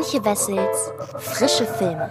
Antje Wessels Frische Filme.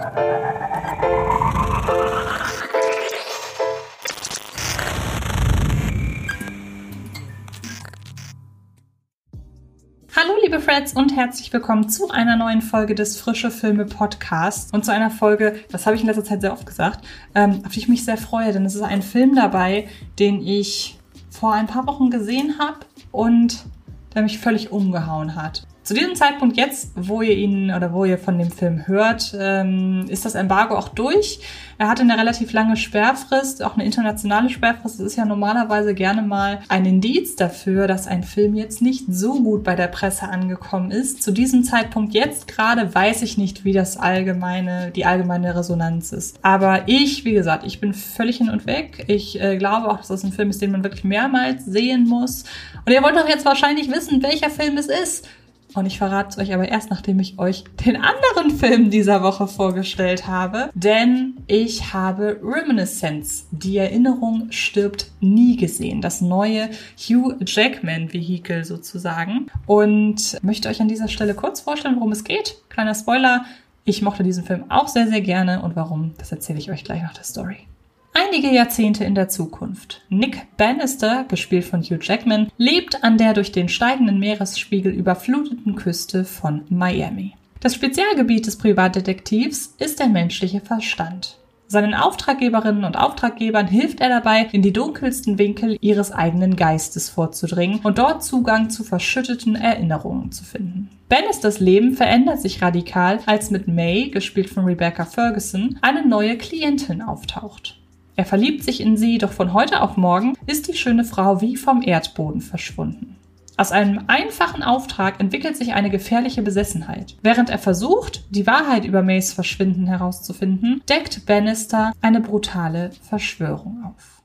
Hallo liebe Freds und herzlich willkommen zu einer neuen Folge des Frische Filme Podcasts und zu einer Folge, das habe ich in letzter Zeit sehr oft gesagt, ähm, auf die ich mich sehr freue, denn es ist ein Film dabei, den ich vor ein paar Wochen gesehen habe und der mich völlig umgehauen hat. Zu diesem Zeitpunkt jetzt, wo ihr ihn oder wo ihr von dem Film hört, ähm, ist das Embargo auch durch. Er hatte eine relativ lange Sperrfrist, auch eine internationale Sperrfrist. Das ist ja normalerweise gerne mal ein Indiz dafür, dass ein Film jetzt nicht so gut bei der Presse angekommen ist. Zu diesem Zeitpunkt jetzt gerade weiß ich nicht, wie das allgemeine, die allgemeine Resonanz ist. Aber ich, wie gesagt, ich bin völlig hin und weg. Ich äh, glaube auch, dass das ein Film ist, den man wirklich mehrmals sehen muss. Und ihr wollt doch jetzt wahrscheinlich wissen, welcher Film es ist. Und ich verrate es euch aber erst, nachdem ich euch den anderen Film dieser Woche vorgestellt habe. Denn ich habe Reminiscence, die Erinnerung stirbt nie gesehen. Das neue Hugh Jackman-Vehikel sozusagen. Und möchte euch an dieser Stelle kurz vorstellen, worum es geht. Kleiner Spoiler. Ich mochte diesen Film auch sehr, sehr gerne. Und warum, das erzähle ich euch gleich nach der Story. Einige Jahrzehnte in der Zukunft. Nick Bannister, gespielt von Hugh Jackman, lebt an der durch den steigenden Meeresspiegel überfluteten Küste von Miami. Das Spezialgebiet des Privatdetektivs ist der menschliche Verstand. Seinen Auftraggeberinnen und Auftraggebern hilft er dabei, in die dunkelsten Winkel ihres eigenen Geistes vorzudringen und dort Zugang zu verschütteten Erinnerungen zu finden. Bannisters Leben verändert sich radikal, als mit May, gespielt von Rebecca Ferguson, eine neue Klientin auftaucht. Er verliebt sich in sie, doch von heute auf morgen ist die schöne Frau wie vom Erdboden verschwunden. Aus einem einfachen Auftrag entwickelt sich eine gefährliche Besessenheit. Während er versucht, die Wahrheit über Mays Verschwinden herauszufinden, deckt Bannister eine brutale Verschwörung auf.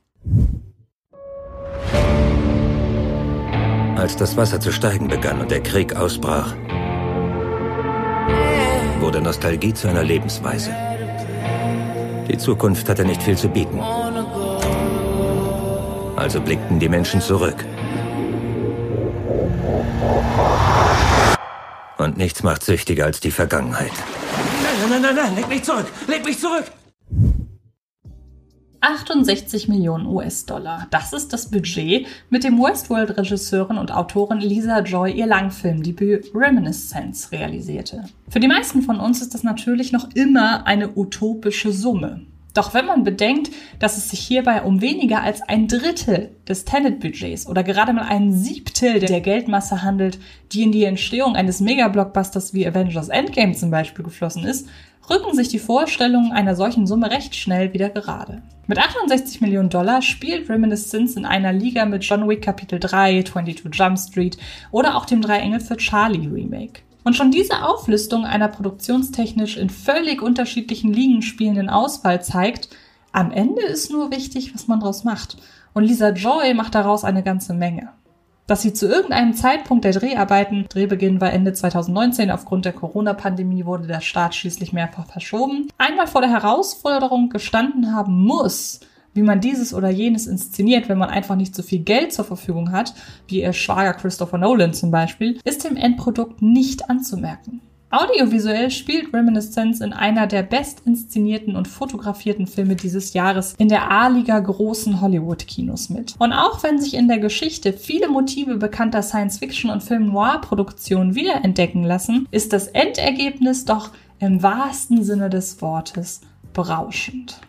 Als das Wasser zu steigen begann und der Krieg ausbrach, wurde Nostalgie zu einer Lebensweise. Die Zukunft hatte nicht viel zu bieten. Also blickten die Menschen zurück. Und nichts macht süchtiger als die Vergangenheit. Nein, nein, nein, nein, leg mich zurück! Leg mich zurück! 68 Millionen US-Dollar. Das ist das Budget, mit dem Westworld-Regisseurin und Autorin Lisa Joy ihr Langfilmdebüt Reminiscence realisierte. Für die meisten von uns ist das natürlich noch immer eine utopische Summe. Doch wenn man bedenkt, dass es sich hierbei um weniger als ein Drittel des Tenet-Budgets oder gerade mal ein Siebtel der Geldmasse handelt, die in die Entstehung eines Megablockbusters wie Avengers Endgame zum Beispiel geflossen ist, rücken sich die Vorstellungen einer solchen Summe recht schnell wieder gerade. Mit 68 Millionen Dollar spielt Reminiscence in einer Liga mit John Wick Kapitel 3, 22 Jump Street oder auch dem Drei Engel für Charlie Remake. Und schon diese Auflistung einer produktionstechnisch in völlig unterschiedlichen Ligen spielenden Auswahl zeigt, am Ende ist nur wichtig, was man daraus macht. Und Lisa Joy macht daraus eine ganze Menge dass sie zu irgendeinem Zeitpunkt der Dreharbeiten, Drehbeginn war Ende 2019, aufgrund der Corona-Pandemie wurde der Start schließlich mehrfach verschoben, einmal vor der Herausforderung gestanden haben muss, wie man dieses oder jenes inszeniert, wenn man einfach nicht so viel Geld zur Verfügung hat, wie ihr Schwager Christopher Nolan zum Beispiel, ist dem Endprodukt nicht anzumerken. Audiovisuell spielt Reminiscence in einer der bestinszenierten und fotografierten Filme dieses Jahres in der A-Liga großen Hollywood-Kinos mit. Und auch wenn sich in der Geschichte viele Motive bekannter Science-Fiction- und Film-Noir-Produktionen wiederentdecken lassen, ist das Endergebnis doch im wahrsten Sinne des Wortes berauschend.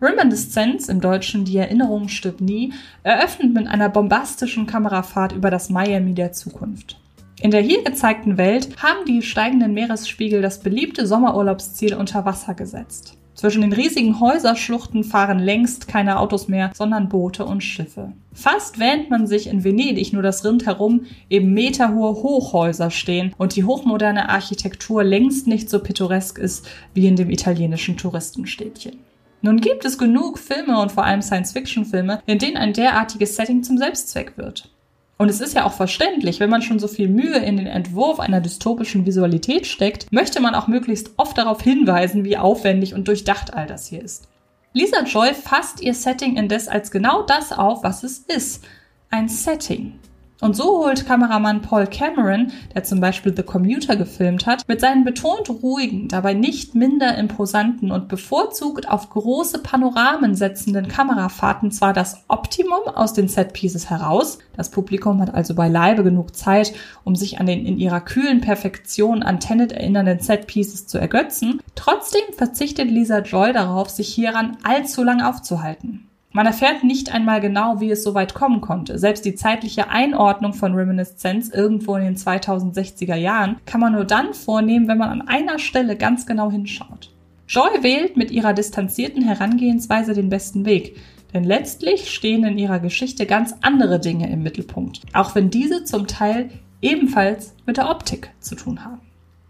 Reminiscence, im Deutschen Die Erinnerung stirbt nie, eröffnet mit einer bombastischen Kamerafahrt über das Miami der Zukunft. In der hier gezeigten Welt haben die steigenden Meeresspiegel das beliebte Sommerurlaubsziel unter Wasser gesetzt. Zwischen den riesigen Häuserschluchten fahren längst keine Autos mehr, sondern Boote und Schiffe. Fast wähnt man sich in Venedig nur das Rindherum eben meterhohe Hochhäuser stehen und die hochmoderne Architektur längst nicht so pittoresk ist wie in dem italienischen Touristenstädtchen. Nun gibt es genug Filme und vor allem Science-Fiction-Filme, in denen ein derartiges Setting zum Selbstzweck wird. Und es ist ja auch verständlich, wenn man schon so viel Mühe in den Entwurf einer dystopischen Visualität steckt, möchte man auch möglichst oft darauf hinweisen, wie aufwendig und durchdacht all das hier ist. Lisa Joy fasst ihr Setting indes als genau das auf, was es ist. Ein Setting. Und so holt Kameramann Paul Cameron, der zum Beispiel The Commuter gefilmt hat, mit seinen betont ruhigen, dabei nicht minder imposanten und bevorzugt auf große Panoramen setzenden Kamerafahrten zwar das Optimum aus den Setpieces heraus, das Publikum hat also beileibe genug Zeit, um sich an den in ihrer kühlen Perfektion an Tenet erinnernden Setpieces zu ergötzen, trotzdem verzichtet Lisa Joy darauf, sich hieran allzu lang aufzuhalten. Man erfährt nicht einmal genau, wie es so weit kommen konnte. Selbst die zeitliche Einordnung von Reminiscence irgendwo in den 2060er Jahren kann man nur dann vornehmen, wenn man an einer Stelle ganz genau hinschaut. Joy wählt mit ihrer distanzierten Herangehensweise den besten Weg, denn letztlich stehen in ihrer Geschichte ganz andere Dinge im Mittelpunkt, auch wenn diese zum Teil ebenfalls mit der Optik zu tun haben.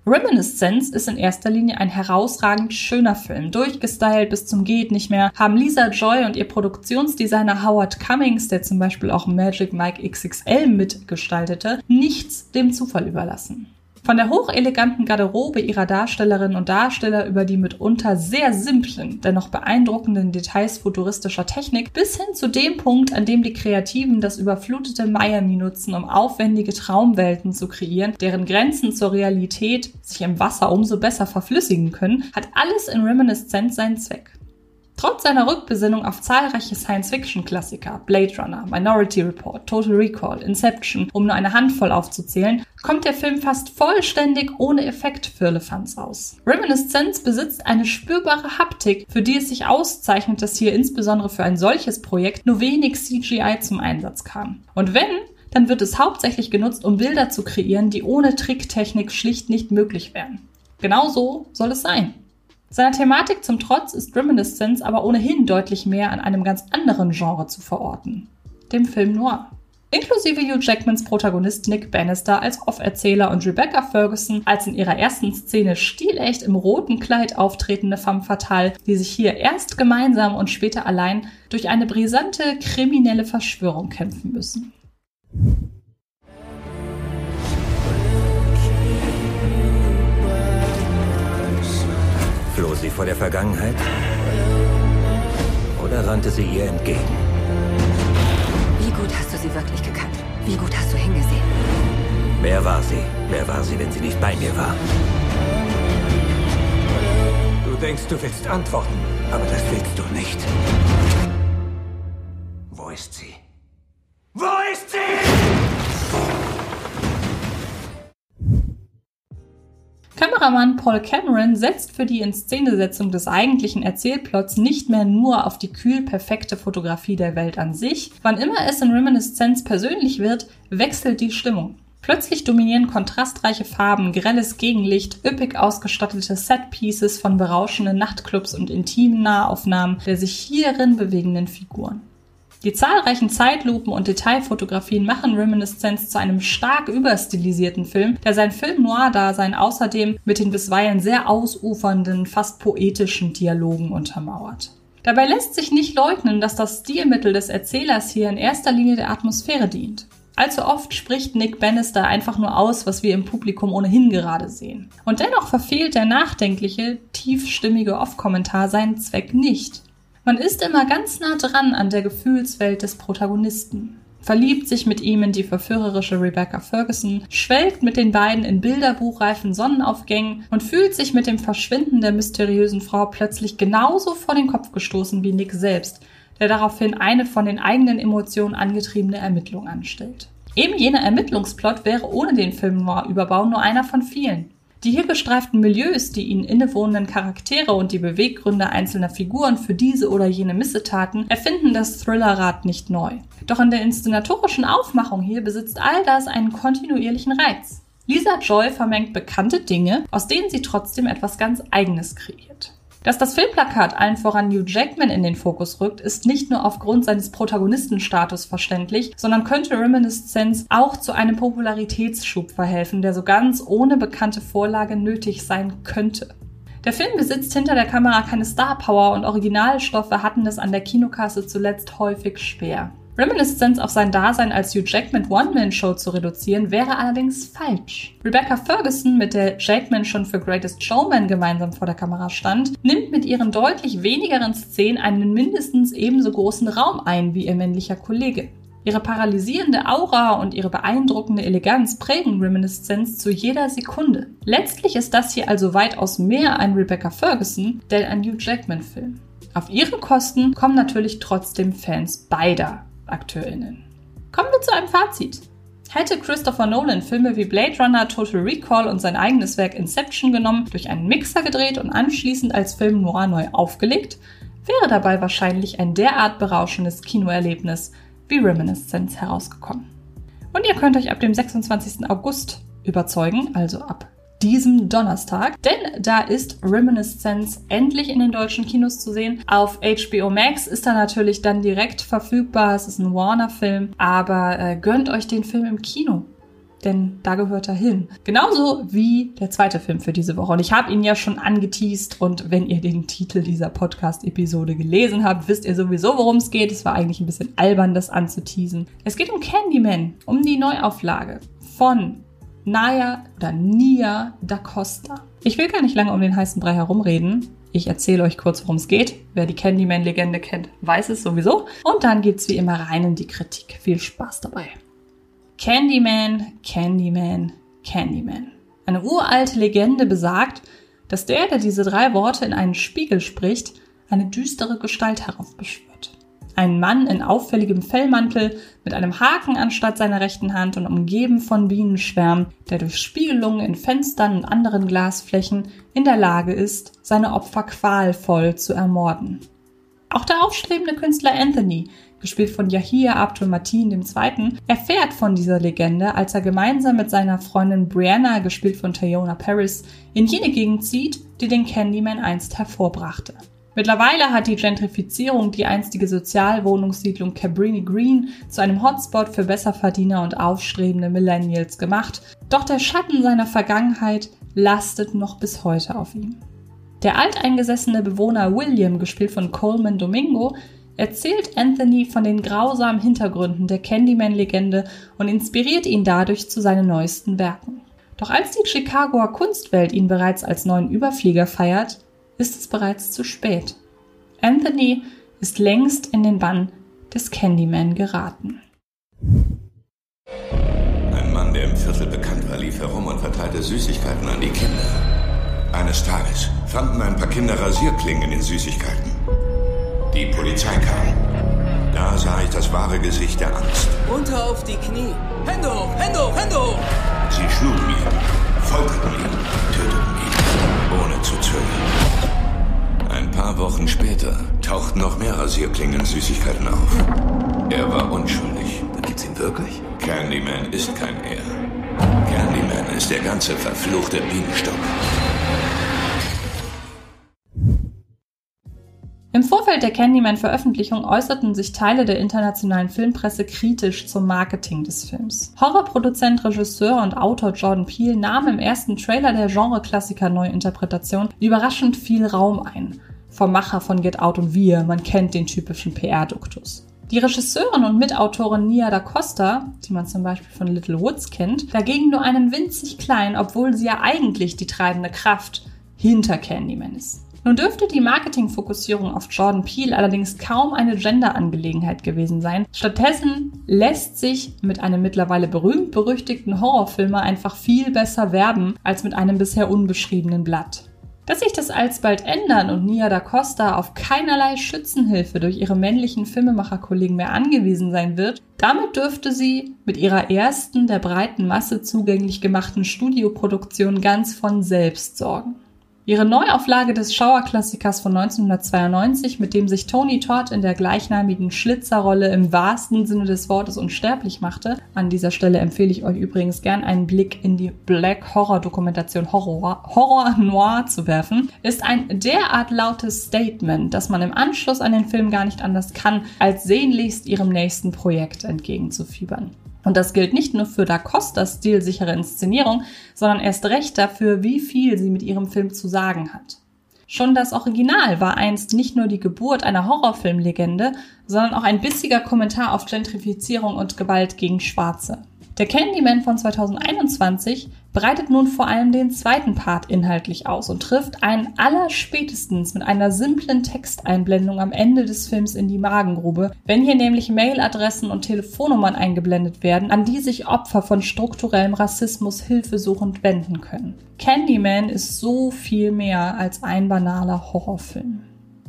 Reminiscence ist in erster Linie ein herausragend schöner Film. Durchgestylt bis zum Geht nicht mehr haben Lisa Joy und ihr Produktionsdesigner Howard Cummings, der zum Beispiel auch Magic Mike XXL mitgestaltete, nichts dem Zufall überlassen. Von der hocheleganten Garderobe ihrer Darstellerinnen und Darsteller über die mitunter sehr simplen, dennoch beeindruckenden Details futuristischer Technik bis hin zu dem Punkt, an dem die Kreativen das überflutete Miami nutzen, um aufwendige Traumwelten zu kreieren, deren Grenzen zur Realität sich im Wasser umso besser verflüssigen können, hat alles in Reminiscence seinen Zweck. Trotz seiner Rückbesinnung auf zahlreiche Science-Fiction-Klassiker, Blade Runner, Minority Report, Total Recall, Inception, um nur eine Handvoll aufzuzählen, kommt der Film fast vollständig ohne Effekt für Elefants aus. Reminiscence besitzt eine spürbare Haptik, für die es sich auszeichnet, dass hier insbesondere für ein solches Projekt nur wenig CGI zum Einsatz kam. Und wenn, dann wird es hauptsächlich genutzt, um Bilder zu kreieren, die ohne Tricktechnik schlicht nicht möglich wären. Genau so soll es sein. Seiner Thematik zum Trotz ist Reminiscence aber ohnehin deutlich mehr an einem ganz anderen Genre zu verorten, dem Film Noir. Inklusive Hugh Jackmans Protagonist Nick Bannister als Off-Erzähler und Rebecca Ferguson als in ihrer ersten Szene stilecht im roten Kleid auftretende femme fatale, die sich hier erst gemeinsam und später allein durch eine brisante kriminelle Verschwörung kämpfen müssen. Vor der Vergangenheit? Oder rannte sie ihr entgegen? Wie gut hast du sie wirklich gekannt? Wie gut hast du hingesehen? Wer war sie? Wer war sie, wenn sie nicht bei mir war? Du denkst, du willst antworten, aber das willst du nicht. Kameramann Paul Cameron setzt für die Inszenesetzung des eigentlichen Erzählplots nicht mehr nur auf die kühl perfekte Fotografie der Welt an sich. Wann immer es in Reminiscence persönlich wird, wechselt die Stimmung. Plötzlich dominieren kontrastreiche Farben, grelles Gegenlicht, üppig ausgestattete Setpieces von berauschenden Nachtclubs und intimen Nahaufnahmen der sich hierin bewegenden Figuren. Die zahlreichen Zeitlupen und Detailfotografien machen Reminiscence zu einem stark überstilisierten Film, der sein Film-Noir-Dasein außerdem mit den bisweilen sehr ausufernden, fast poetischen Dialogen untermauert. Dabei lässt sich nicht leugnen, dass das Stilmittel des Erzählers hier in erster Linie der Atmosphäre dient. Allzu oft spricht Nick Bannister einfach nur aus, was wir im Publikum ohnehin gerade sehen. Und dennoch verfehlt der nachdenkliche, tiefstimmige Off-Kommentar seinen Zweck nicht. Man ist immer ganz nah dran an der Gefühlswelt des Protagonisten, verliebt sich mit ihm in die verführerische Rebecca Ferguson, schwelgt mit den beiden in bilderbuchreifen Sonnenaufgängen und fühlt sich mit dem Verschwinden der mysteriösen Frau plötzlich genauso vor den Kopf gestoßen wie Nick selbst, der daraufhin eine von den eigenen Emotionen angetriebene Ermittlung anstellt. Eben jener Ermittlungsplot wäre ohne den Film Noir-Überbau nur einer von vielen. Die hier gestreiften Milieus, die ihnen innewohnenden Charaktere und die Beweggründe einzelner Figuren für diese oder jene Missetaten erfinden das Thrillerrad nicht neu. Doch in der inszenatorischen Aufmachung hier besitzt all das einen kontinuierlichen Reiz. Lisa Joy vermengt bekannte Dinge, aus denen sie trotzdem etwas ganz Eigenes kreiert. Dass das Filmplakat allen voran Hugh Jackman in den Fokus rückt, ist nicht nur aufgrund seines Protagonistenstatus verständlich, sondern könnte Reminiscence auch zu einem Popularitätsschub verhelfen, der so ganz ohne bekannte Vorlage nötig sein könnte. Der Film besitzt hinter der Kamera keine Star Power und Originalstoffe hatten es an der Kinokasse zuletzt häufig schwer. Reminiscence auf sein Dasein als Hugh Jackman One-Man-Show zu reduzieren, wäre allerdings falsch. Rebecca Ferguson, mit der Jackman schon für Greatest Showman gemeinsam vor der Kamera stand, nimmt mit ihren deutlich wenigeren Szenen einen mindestens ebenso großen Raum ein wie ihr männlicher Kollege. Ihre paralysierende Aura und ihre beeindruckende Eleganz prägen Reminiscence zu jeder Sekunde. Letztlich ist das hier also weitaus mehr ein Rebecca Ferguson, denn ein Hugh Jackman-Film. Auf ihre Kosten kommen natürlich trotzdem Fans beider AkteurInnen. Kommen wir zu einem Fazit. Hätte Christopher Nolan Filme wie Blade Runner, Total Recall und sein eigenes Werk Inception genommen, durch einen Mixer gedreht und anschließend als Film noir neu aufgelegt, wäre dabei wahrscheinlich ein derart berauschendes Kinoerlebnis, wie Reminiscence herausgekommen. Und ihr könnt euch ab dem 26. August überzeugen, also ab diesem Donnerstag, denn da ist Reminiscence endlich in den deutschen Kinos zu sehen. Auf HBO Max ist er natürlich dann direkt verfügbar. Es ist ein Warner-Film, aber äh, gönnt euch den Film im Kino denn da gehört er hin. Genauso wie der zweite Film für diese Woche. Und ich habe ihn ja schon angeteased und wenn ihr den Titel dieser Podcast-Episode gelesen habt, wisst ihr sowieso, worum es geht. Es war eigentlich ein bisschen albern, das anzuteasen. Es geht um Candyman, um die Neuauflage von Naya oder Nia da Costa. Ich will gar nicht lange um den heißen Brei herumreden. Ich erzähle euch kurz, worum es geht. Wer die Candyman-Legende kennt, weiß es sowieso. Und dann geht's wie immer rein in die Kritik. Viel Spaß dabei. Candyman, Candyman, Candyman. Eine uralte Legende besagt, dass der, der diese drei Worte in einen Spiegel spricht, eine düstere Gestalt heraufbeschwört. Ein Mann in auffälligem Fellmantel mit einem Haken anstatt seiner rechten Hand und umgeben von Bienenschwärmen, der durch Spiegelungen in Fenstern und anderen Glasflächen in der Lage ist, seine Opfer qualvoll zu ermorden. Auch der aufstrebende Künstler Anthony gespielt von Yahia Abdul Matin II., erfährt von dieser Legende, als er gemeinsam mit seiner Freundin Brianna, gespielt von Tayona Paris, in jene Gegend zieht, die den Candyman einst hervorbrachte. Mittlerweile hat die Gentrifizierung die einstige Sozialwohnungssiedlung Cabrini Green zu einem Hotspot für Besserverdiener und aufstrebende Millennials gemacht, doch der Schatten seiner Vergangenheit lastet noch bis heute auf ihm. Der alteingesessene Bewohner William, gespielt von Coleman Domingo, erzählt Anthony von den grausamen Hintergründen der Candyman-Legende und inspiriert ihn dadurch zu seinen neuesten Werken. Doch als die Chicagoer Kunstwelt ihn bereits als neuen Überflieger feiert, ist es bereits zu spät. Anthony ist längst in den Bann des Candyman geraten. Ein Mann, der im Viertel bekannt war, lief herum und verteilte Süßigkeiten an die Kinder. Eines Tages fanden ein paar Kinder Rasierklingen in den Süßigkeiten. Die Polizei kam. Da sah ich das wahre Gesicht der Angst. Runter auf die Knie. Hände hoch, Hände hoch, Hände hoch! Sie schlugen ihn, folterten ihn, töteten ihn, ohne zu zögern. Ein paar Wochen später tauchten noch mehr Rasierklingen-Süßigkeiten auf. Er war unschuldig. Dann gibt's ihn wirklich? Candyman ist kein Er. Candyman ist der ganze verfluchte Bienenstock. Im Vorfeld der Candyman-Veröffentlichung äußerten sich Teile der internationalen Filmpresse kritisch zum Marketing des Films. Horrorproduzent, Regisseur und Autor Jordan Peele nahm im ersten Trailer der Genre-Klassiker-Neuinterpretation überraschend viel Raum ein. Vom Macher von Get Out und Wir, man kennt den typischen PR-Duktus. Die Regisseurin und Mitautorin Nia da Costa, die man zum Beispiel von Little Woods kennt, dagegen nur einen winzig kleinen, obwohl sie ja eigentlich die treibende Kraft hinter Candyman ist. Nun dürfte die Marketingfokussierung auf Jordan Peele allerdings kaum eine Gender-Angelegenheit gewesen sein. Stattdessen lässt sich mit einem mittlerweile berühmt-berüchtigten Horrorfilmer einfach viel besser werben als mit einem bisher unbeschriebenen Blatt. Dass sich das alsbald ändern und Nia da Costa auf keinerlei Schützenhilfe durch ihre männlichen Filmemacherkollegen mehr angewiesen sein wird, damit dürfte sie mit ihrer ersten der breiten Masse zugänglich gemachten Studioproduktion ganz von selbst sorgen. Ihre Neuauflage des Schauerklassikers von 1992, mit dem sich Tony Todd in der gleichnamigen Schlitzerrolle im wahrsten Sinne des Wortes unsterblich machte, an dieser Stelle empfehle ich euch übrigens gern einen Blick in die Black Horror Dokumentation Horror, Horror Noir zu werfen, ist ein derart lautes Statement, dass man im Anschluss an den Film gar nicht anders kann, als sehnlichst ihrem nächsten Projekt entgegenzufiebern. Und das gilt nicht nur für Da Costas stilsichere Inszenierung, sondern erst recht dafür, wie viel sie mit ihrem Film zu sagen hat. Schon das Original war einst nicht nur die Geburt einer Horrorfilmlegende, sondern auch ein bissiger Kommentar auf Gentrifizierung und Gewalt gegen Schwarze. Der Candyman von 2021 breitet nun vor allem den zweiten Part inhaltlich aus und trifft einen allerspätestens mit einer simplen Texteinblendung am Ende des Films in die Magengrube, wenn hier nämlich Mailadressen und Telefonnummern eingeblendet werden, an die sich Opfer von strukturellem Rassismus hilfesuchend wenden können. Candyman ist so viel mehr als ein banaler Horrorfilm.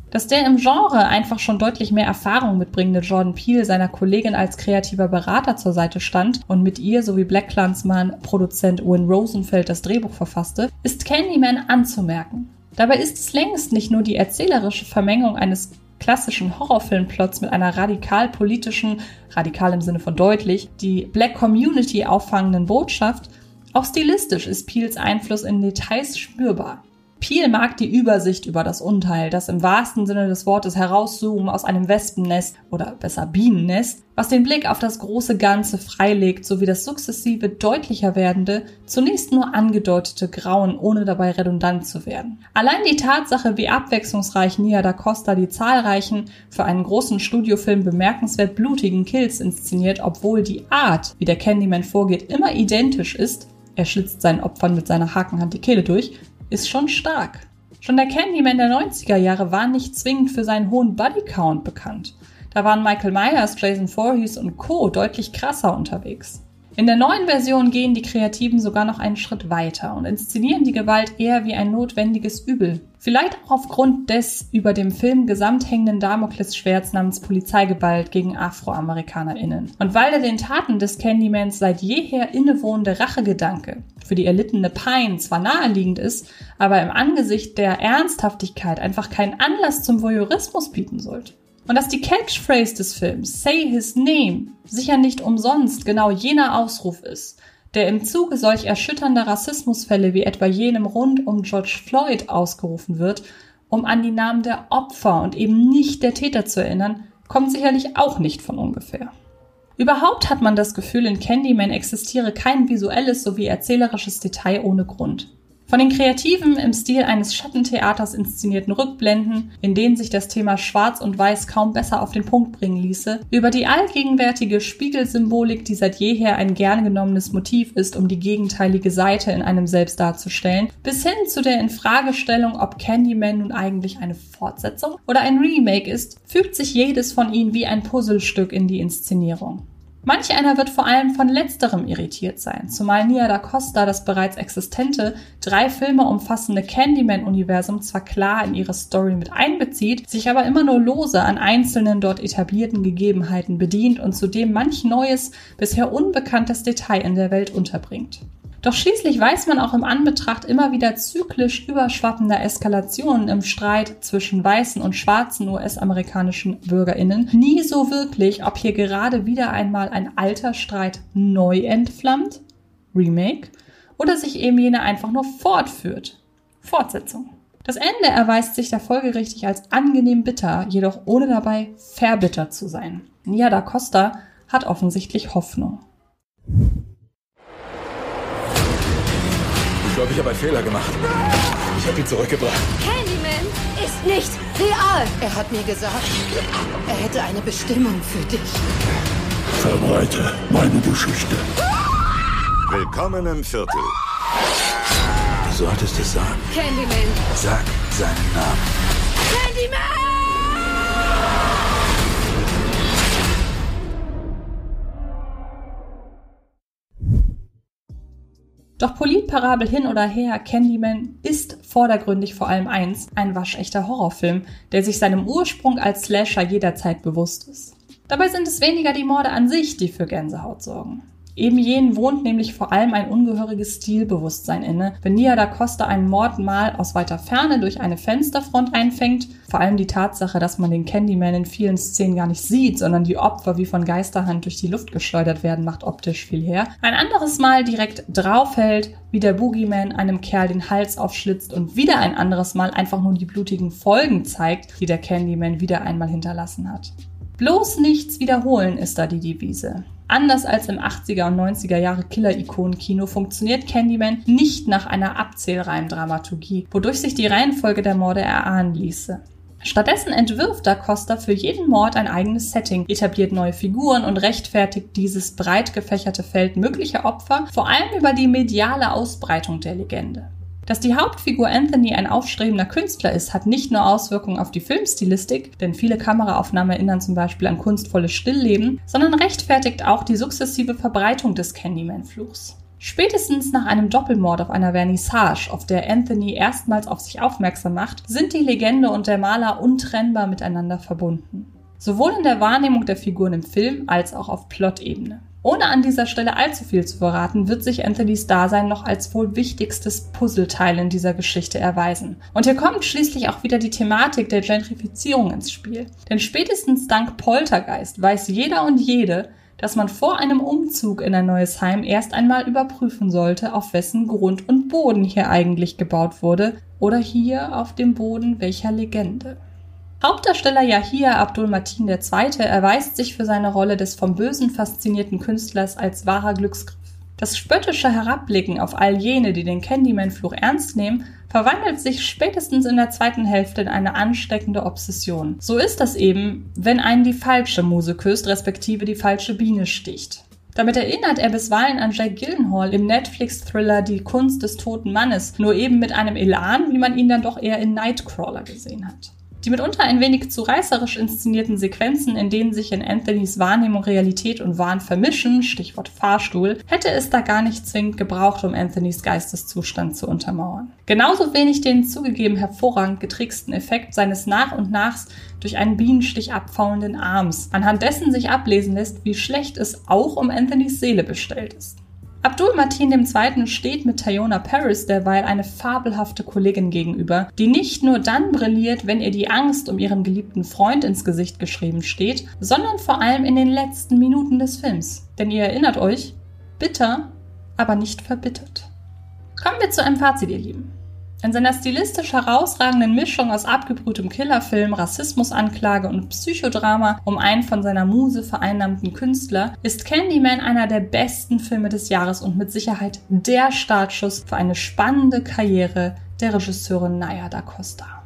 Dass der im Genre einfach schon deutlich mehr Erfahrung mitbringende Jordan Peele seiner Kollegin als kreativer Berater zur Seite stand und mit ihr sowie Black Clansman Produzent Win Rosenfeld das Drehbuch verfasste, ist Candyman anzumerken. Dabei ist es längst nicht nur die erzählerische Vermengung eines klassischen Horrorfilmplots mit einer radikal politischen, radikal im Sinne von deutlich, die Black Community auffangenden Botschaft, auch stilistisch ist Peels Einfluss in Details spürbar. Peel mag die Übersicht über das Unheil, das im wahrsten Sinne des Wortes herauszoomen aus einem Wespennest oder besser Bienennest, was den Blick auf das große Ganze freilegt, sowie das sukzessive deutlicher werdende, zunächst nur angedeutete Grauen, ohne dabei redundant zu werden. Allein die Tatsache, wie abwechslungsreich Nia da Costa die zahlreichen, für einen großen Studiofilm bemerkenswert blutigen Kills inszeniert, obwohl die Art, wie der Candyman vorgeht, immer identisch ist, er schlitzt seinen Opfern mit seiner Hakenhand die Kehle durch, ist schon stark. Schon der Candyman der 90er Jahre war nicht zwingend für seinen hohen Bodycount bekannt. Da waren Michael Myers, Jason Voorhees und Co. deutlich krasser unterwegs. In der neuen Version gehen die Kreativen sogar noch einen Schritt weiter und inszenieren die Gewalt eher wie ein notwendiges Übel. Vielleicht auch aufgrund des über dem Film gesamt hängenden Damoklesschwerts namens Polizeigewalt gegen AfroamerikanerInnen. Und weil er den Taten des Candymans seit jeher innewohnende Rachegedanke für die erlittene Pein zwar naheliegend ist, aber im Angesicht der Ernsthaftigkeit einfach keinen Anlass zum Voyeurismus bieten sollte. Und dass die Catchphrase des Films Say His Name sicher nicht umsonst genau jener Ausruf ist, der im Zuge solch erschütternder Rassismusfälle wie etwa jenem rund um George Floyd ausgerufen wird, um an die Namen der Opfer und eben nicht der Täter zu erinnern, kommt sicherlich auch nicht von ungefähr. Überhaupt hat man das Gefühl, in Candyman existiere kein visuelles sowie erzählerisches Detail ohne Grund. Von den kreativen, im Stil eines Schattentheaters inszenierten Rückblenden, in denen sich das Thema Schwarz und Weiß kaum besser auf den Punkt bringen ließe, über die allgegenwärtige Spiegelsymbolik, die seit jeher ein gern genommenes Motiv ist, um die gegenteilige Seite in einem selbst darzustellen, bis hin zu der Infragestellung, ob Candyman nun eigentlich eine Fortsetzung oder ein Remake ist, fügt sich jedes von ihnen wie ein Puzzlestück in die Inszenierung. Manch einer wird vor allem von letzterem irritiert sein, zumal Nia da Costa das bereits existente, drei Filme umfassende Candyman-Universum zwar klar in ihre Story mit einbezieht, sich aber immer nur lose an einzelnen dort etablierten Gegebenheiten bedient und zudem manch neues, bisher unbekanntes Detail in der Welt unterbringt. Doch schließlich weiß man auch im Anbetracht immer wieder zyklisch überschwappender Eskalationen im Streit zwischen weißen und schwarzen US-amerikanischen Bürgerinnen nie so wirklich, ob hier gerade wieder einmal ein alter Streit neu entflammt, Remake, oder sich eben jene einfach nur fortführt, Fortsetzung. Das Ende erweist sich da folgerichtig als angenehm bitter, jedoch ohne dabei verbittert zu sein. Nia da Costa hat offensichtlich Hoffnung. Glaube, ich habe einen Fehler gemacht. Ich habe ihn zurückgebracht. Candyman ist nicht real. Er hat mir gesagt, er hätte eine Bestimmung für dich. Verbreite meine Geschichte. Willkommen im Viertel. Du solltest es sagen. Candyman. Sag seinen Namen. Doch Politparabel hin oder her, Candyman ist vordergründig vor allem eins, ein waschechter Horrorfilm, der sich seinem Ursprung als Slasher jederzeit bewusst ist. Dabei sind es weniger die Morde an sich, die für Gänsehaut sorgen. Eben jenen wohnt nämlich vor allem ein ungehöriges Stilbewusstsein inne, wenn Nia da Costa einen Mord mal aus weiter Ferne durch eine Fensterfront einfängt. Vor allem die Tatsache, dass man den Candyman in vielen Szenen gar nicht sieht, sondern die Opfer wie von Geisterhand durch die Luft geschleudert werden, macht optisch viel her. Ein anderes Mal direkt draufhält, wie der Boogeyman einem Kerl den Hals aufschlitzt und wieder ein anderes Mal einfach nur die blutigen Folgen zeigt, die der Candyman wieder einmal hinterlassen hat. Bloß nichts wiederholen ist da die Devise. Anders als im 80er und 90er Jahre Killer-Ikonen-Kino funktioniert Candyman nicht nach einer Abzählreimdramaturgie, wodurch sich die Reihenfolge der Morde erahnen ließe. Stattdessen entwirft Da Costa für jeden Mord ein eigenes Setting, etabliert neue Figuren und rechtfertigt dieses breit gefächerte Feld möglicher Opfer, vor allem über die mediale Ausbreitung der Legende. Dass die Hauptfigur Anthony ein aufstrebender Künstler ist, hat nicht nur Auswirkungen auf die Filmstilistik, denn viele Kameraaufnahmen erinnern zum Beispiel an kunstvolles Stillleben, sondern rechtfertigt auch die sukzessive Verbreitung des Candyman-Fluchs. Spätestens nach einem Doppelmord auf einer Vernissage, auf der Anthony erstmals auf sich aufmerksam macht, sind die Legende und der Maler untrennbar miteinander verbunden. Sowohl in der Wahrnehmung der Figuren im Film als auch auf Plot-Ebene. Ohne an dieser Stelle allzu viel zu verraten, wird sich Anthonys Dasein noch als wohl wichtigstes Puzzleteil in dieser Geschichte erweisen. Und hier kommt schließlich auch wieder die Thematik der Gentrifizierung ins Spiel. Denn spätestens dank Poltergeist weiß jeder und jede, dass man vor einem Umzug in ein neues Heim erst einmal überprüfen sollte, auf wessen Grund und Boden hier eigentlich gebaut wurde oder hier auf dem Boden welcher Legende. Hauptdarsteller Yahia Abdul Matin II. erweist sich für seine Rolle des vom Bösen faszinierten Künstlers als wahrer Glücksgriff. Das spöttische Herabblicken auf all jene, die den Candyman-Fluch ernst nehmen, verwandelt sich spätestens in der zweiten Hälfte in eine ansteckende Obsession. So ist das eben, wenn einen die falsche Muse küsst, respektive die falsche Biene sticht. Damit erinnert er bisweilen an Jack Gillenhall im Netflix-Thriller Die Kunst des toten Mannes, nur eben mit einem Elan, wie man ihn dann doch eher in Nightcrawler gesehen hat. Die mitunter ein wenig zu reißerisch inszenierten Sequenzen, in denen sich in Anthonys Wahrnehmung Realität und Wahn vermischen, Stichwort Fahrstuhl, hätte es da gar nicht zwingend gebraucht, um Anthonys Geisteszustand zu untermauern. Genauso wenig den zugegeben hervorragend getricksten Effekt seines nach und nachs durch einen Bienenstich abfauenden Arms, anhand dessen sich ablesen lässt, wie schlecht es auch um Anthonys Seele bestellt ist. Abdul Martin II. steht mit Tayona Paris derweil eine fabelhafte Kollegin gegenüber, die nicht nur dann brilliert, wenn ihr die Angst um ihren geliebten Freund ins Gesicht geschrieben steht, sondern vor allem in den letzten Minuten des Films. Denn ihr erinnert euch, bitter, aber nicht verbittert. Kommen wir zu einem Fazit, ihr Lieben. In seiner stilistisch herausragenden Mischung aus abgebrühtem Killerfilm, Rassismusanklage und Psychodrama um einen von seiner Muse vereinnahmten Künstler ist Candyman einer der besten Filme des Jahres und mit Sicherheit der Startschuss für eine spannende Karriere der Regisseurin Naya da Costa.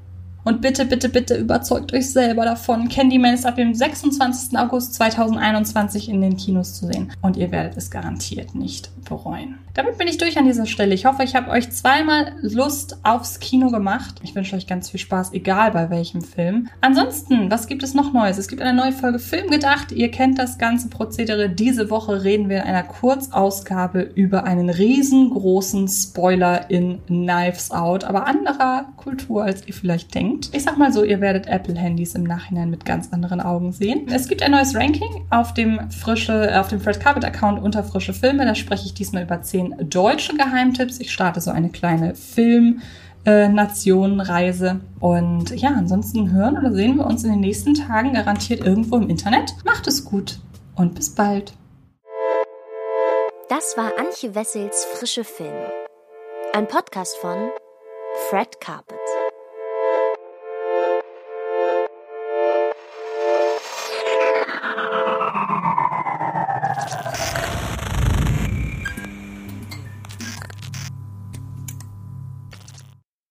Und bitte, bitte, bitte überzeugt euch selber davon. Candyman ist ab dem 26. August 2021 in den Kinos zu sehen. Und ihr werdet es garantiert nicht bereuen. Damit bin ich durch an dieser Stelle. Ich hoffe, ich habe euch zweimal Lust aufs Kino gemacht. Ich wünsche euch ganz viel Spaß, egal bei welchem Film. Ansonsten, was gibt es noch Neues? Es gibt eine neue Folge Film gedacht. Ihr kennt das ganze Prozedere. Diese Woche reden wir in einer Kurzausgabe über einen riesengroßen Spoiler in Knives Out, aber anderer Kultur, als ihr vielleicht denkt denkt. Ich sag mal so, ihr werdet Apple-Handys im Nachhinein mit ganz anderen Augen sehen. Es gibt ein neues Ranking auf dem frische, auf dem Fred Carpet Account unter frische Filme. Da spreche ich diesmal über zehn deutsche Geheimtipps. Ich starte so eine kleine Film- Nationenreise. Und ja, ansonsten hören oder sehen wir uns in den nächsten Tagen garantiert irgendwo im Internet. Macht es gut und bis bald. Das war Antje Wessels Frische Filme. Ein Podcast von Fred Carpet.